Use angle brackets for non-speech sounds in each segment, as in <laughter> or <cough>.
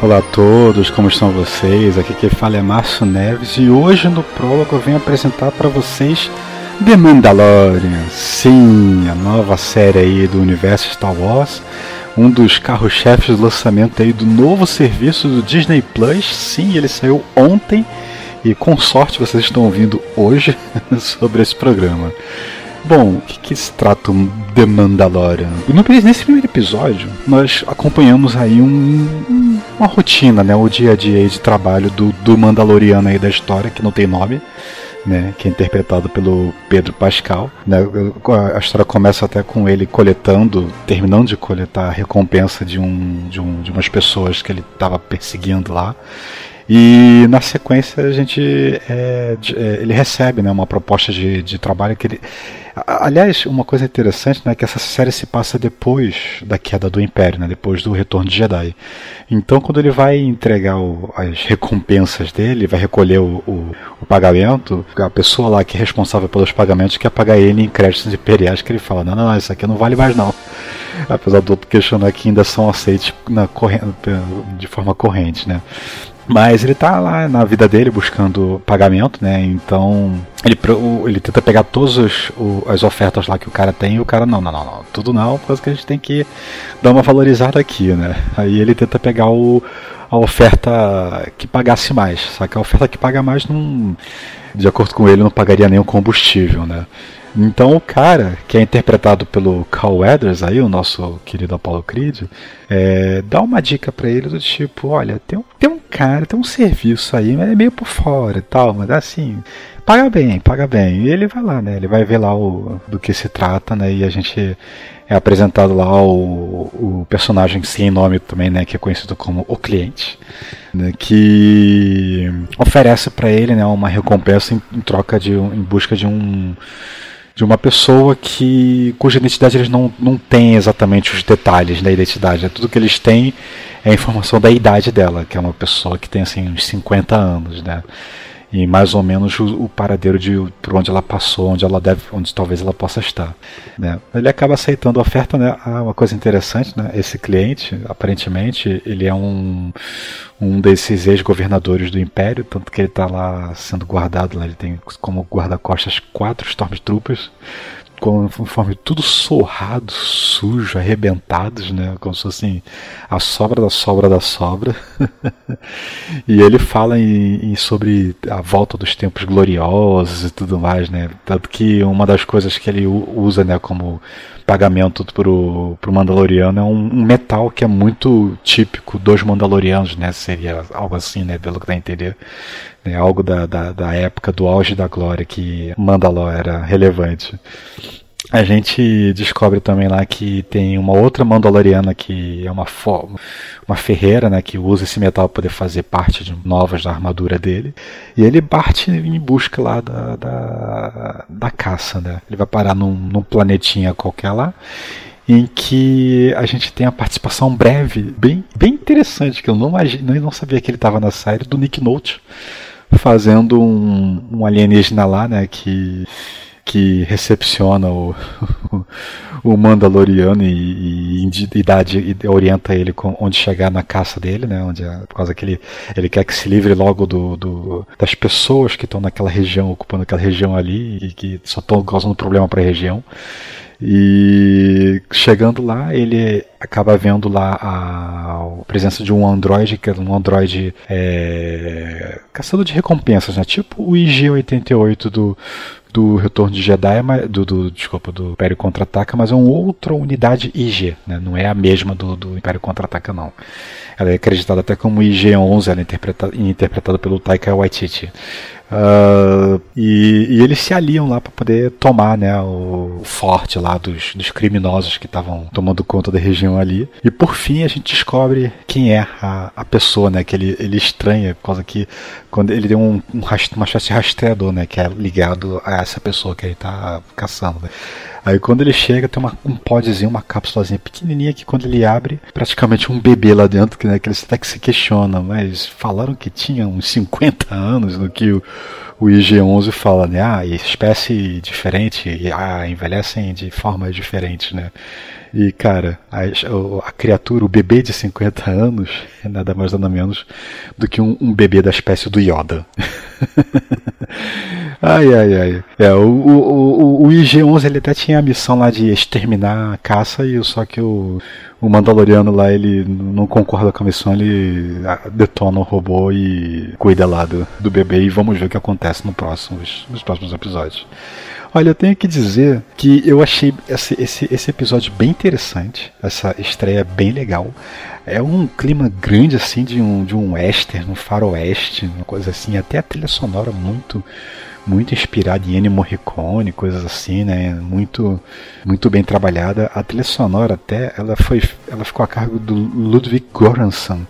Olá a todos, como estão vocês? Aqui quem fala é Márcio Neves e hoje no prólogo eu venho apresentar para vocês The Mandalorian. Sim, a nova série aí do universo Star Wars, um dos carros-chefes do lançamento aí do novo serviço do Disney Plus. Sim, ele saiu ontem e com sorte vocês estão ouvindo hoje <laughs> sobre esse programa. Bom, o que, que se trata um The Mandalorian? No, nesse primeiro episódio, nós acompanhamos aí um, uma rotina, né? O dia a dia de trabalho do, do Mandaloriano aí da história, que não tem nome. Né, que é interpretado pelo Pedro Pascal. Né, a história começa até com ele coletando, terminando de coletar a recompensa de, um, de, um, de umas pessoas que ele estava perseguindo lá. E na sequência a gente é, é, ele recebe né, uma proposta de, de trabalho que ele. Aliás, uma coisa interessante né, é que essa série se passa depois da queda do Império, né, depois do retorno de Jedi. Então, quando ele vai entregar o, as recompensas dele, vai recolher o, o, o, pagamento, a pessoa lá que é responsável pelos pagamentos quer pagar ele em créditos imperiais, que ele fala: não, não, não, isso aqui não vale mais não. Apesar do outro questionar que ainda são aceitos na, de forma corrente, né? Mas ele tá lá na vida dele buscando pagamento, né? Então ele, ele tenta pegar todas as ofertas lá que o cara tem e o cara, não, não, não, não, tudo não, porque a gente tem que dar uma valorizada aqui, né? Aí ele tenta pegar o, a oferta que pagasse mais, só que a oferta que paga mais não, de acordo com ele, não pagaria nenhum combustível, né? Então o cara, que é interpretado pelo Carl Weathers, aí, o nosso querido Apollo Creed, é, dá uma dica para ele do tipo, olha, tem um, tem um cara, tem um serviço aí, mas é meio por fora e tal, mas assim, paga bem, paga bem. E ele vai lá, né? Ele vai ver lá o, do que se trata, né? E a gente é apresentado lá o, o personagem sem nome também, né? Que é conhecido como o cliente, né, que oferece para ele, né? Uma recompensa em, em troca de, em busca de um de uma pessoa que cuja identidade eles não, não têm exatamente os detalhes da identidade. Né? Tudo que eles têm é a informação da idade dela, que é uma pessoa que tem assim uns 50 anos, né? E mais ou menos o, o paradeiro de por onde ela passou, onde ela deve, onde talvez ela possa estar. Né? Ele acaba aceitando a oferta, né? Ah, uma coisa interessante, né? Esse cliente, aparentemente, ele é um, um desses ex-governadores do Império, tanto que ele está lá sendo guardado, lá, ele tem como guarda-costas quatro Stormtroopers, conforme tudo sorrado, sujo, arrebentados, né? Como se fosse a sobra da sobra da sobra. <laughs> e ele fala em, em, sobre a volta dos tempos gloriosos e tudo mais, né? Tanto que uma das coisas que ele usa, né, como pagamento pro, pro Mandaloriano é um, um, metal que é muito típico dos Mandalorianos, né? Seria algo assim, né? Pelo que dá a entender. É algo da, da, da época do auge da glória que Mandalor era relevante. A gente descobre também lá que tem uma outra Mandaloriana que é uma, uma ferreira, né, que usa esse metal para poder fazer parte de novas da armadura dele. E ele parte em busca lá da, da, da caça, né? Ele vai parar num, num planetinha qualquer lá em que a gente tem a participação breve, bem, bem interessante, que eu não, imagine, eu não sabia que ele estava na série, do Nick Note, fazendo um, um alienígena lá, né, que que recepciona o, <laughs> o Mandaloriano e, e, e, dá, e orienta ele com onde chegar na caça dele, né? Onde é, por causa que ele, ele quer que se livre logo do, do das pessoas que estão naquela região, ocupando aquela região ali e que só estão causando problema para a região. E chegando lá, ele acaba vendo lá a, a presença de um androide, que é um androide é, caçador de recompensas, né? Tipo o IG-88 do, do Retorno de Jedi, do, do desculpa, do Império Contra-Ataca, mas é uma outra unidade IG, né? não é a mesma do, do Império Contra-Ataca, não. Ela é acreditada até como IG-11, ela é interpretada pelo Taika Waititi. Uh, e, e, eles se aliam lá para poder tomar né, o forte lá dos, dos criminosos que estavam tomando conta da região ali. E por fim a gente descobre quem é a, a pessoa, né? Que ele, ele estranha, por causa que quando ele tem um, um uma espécie de rastreador, né? Que é ligado a essa pessoa que ele está caçando. Né? Aí quando ele chega, tem uma, um podzinho, uma cápsulazinha pequenininha que quando ele abre, praticamente um bebê lá dentro, que, né, que eles até que se questionam, mas falaram que tinha uns 50 anos no que o, o IG-11 fala, né, ah, espécie diferente, ah, envelhecem de formas diferentes, né. E, cara, a, a, criatura, o bebê de 50 anos, é <laughs> nada mais nada menos do que um, um bebê da espécie do Yoda. <laughs> <laughs> ai, ai, ai. É, o, o, o, o IG-11 ele até tinha a missão lá de exterminar a caça, e só que o, o Mandaloriano lá, ele não concorda com a missão, ele detona o robô e cuida lá do, do bebê, e vamos ver o que acontece no próximo, nos próximos episódios. Olha, eu tenho que dizer que eu achei esse, esse, esse episódio bem interessante, essa estreia bem legal. É um clima grande assim de um, de um western, um faroeste, uma coisa assim, até a trilha sonora muito muito inspirada em Ennio Morricone, coisas assim, né? Muito muito bem trabalhada. A trilha sonora até ela foi ela ficou a cargo do Ludwig Göransson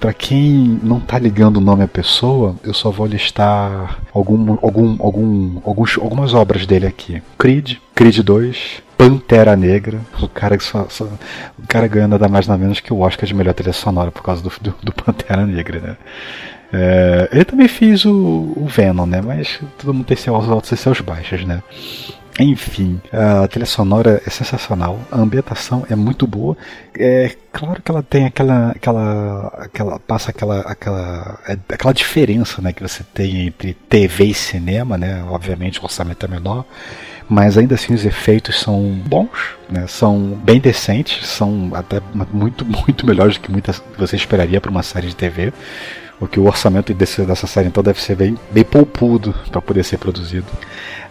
para quem não tá ligando o nome à pessoa, eu só vou listar algum, algum, algum, alguns, algumas obras dele aqui. Creed, Creed 2, Pantera Negra, o cara, só, só, o cara ganha nada mais nada menos que o Oscar de melhor trilha sonora por causa do, do, do Pantera Negra, né? É, ele também fez o, o, Venom, né? Mas todo mundo tem seus altos e seus baixos, né? Enfim, a trilha sonora é sensacional, a ambientação é muito boa. É claro que ela tem aquela, aquela, aquela passa aquela, aquela, é, aquela diferença, né, que você tem entre TV e cinema, né? Obviamente o orçamento é menor, mas ainda assim os efeitos são bons, né? São bem decentes, são até muito, <laughs> muito melhores do que muitas você esperaria para uma série de TV. O que o orçamento desse, dessa série então deve ser bem, bem poupudo para poder ser produzido.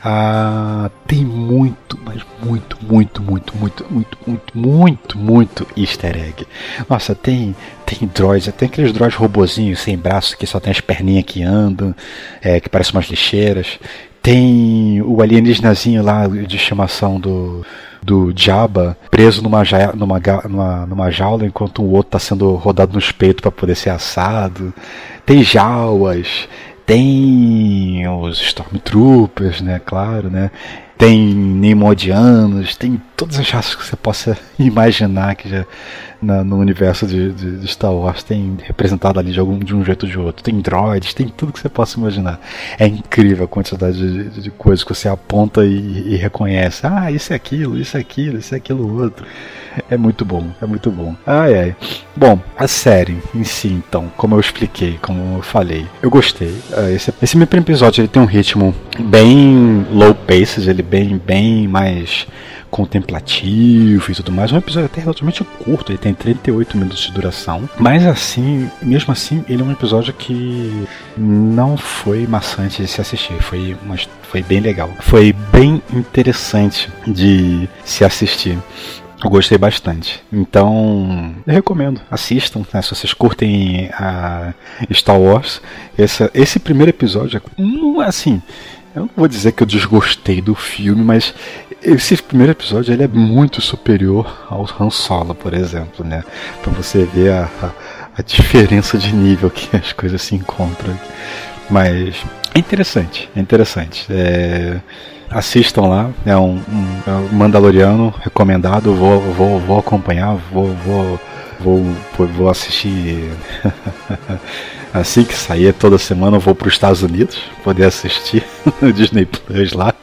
Ah, tem muito, mas muito, muito, muito, muito, muito, muito, muito, muito easter egg. Nossa, tem tem droids, tem aqueles droids robozinhos sem braço que só tem as perninhas que andam, é, que parecem umas lixeiras. Tem o alienígenazinho lá de estimação do do Jabba preso numa, numa, numa, numa jaula enquanto o outro está sendo rodado no espeto para poder ser assado. Tem jaulas, tem os Stormtroopers, né? Claro, né? Tem Neimoidianos, tem todas as raças que você possa <laughs> imaginar que já na, no universo de, de, de, Star Wars tem representado ali de, algum, de um jeito ou de outro. Tem droids, tem tudo que você possa imaginar. É incrível a quantidade de, de coisas que você aponta e, e, reconhece. Ah, isso é aquilo, isso é aquilo, isso é aquilo outro. É muito bom, é muito bom. Ai ai. Bom, a série em si, então, como eu expliquei, como eu falei, eu gostei. Ah, esse, esse primeiro episódio ele tem um ritmo bem low pace, ele bem, bem mais contemplativo e tudo mais. Um episódio até relativamente curto, ele tem 38 minutos de duração. Mas assim, mesmo assim, ele é um episódio que não foi maçante de se assistir. Foi, uma, foi bem legal. Foi bem interessante de se assistir. Eu gostei bastante. Então, eu recomendo. Assistam, né, se vocês curtem a Star Wars. Esse, esse primeiro episódio é assim. Eu não vou dizer que eu desgostei do filme, mas esse primeiro episódio ele é muito superior ao Han Solo, por exemplo, né? Para você ver a, a, a, diferença de nível que as coisas se encontram. Mas é interessante, é interessante. É, assistam lá, é um, um, é Mandaloriano recomendado, vou, vou, vou acompanhar, vou, vou, vou, vou assistir <laughs> assim que sair toda semana eu vou para os Estados Unidos poder assistir <laughs> no Disney Plus lá.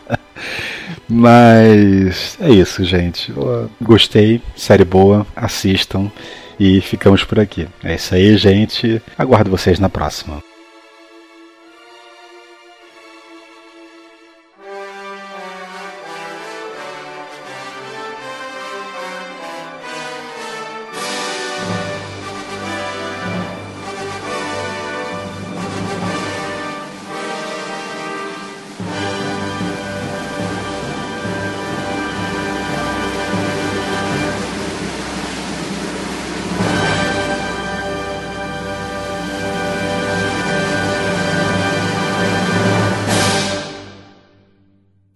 Mas é isso, gente. Gostei, série boa, assistam e ficamos por aqui. É isso aí, gente. Aguardo vocês na próxima.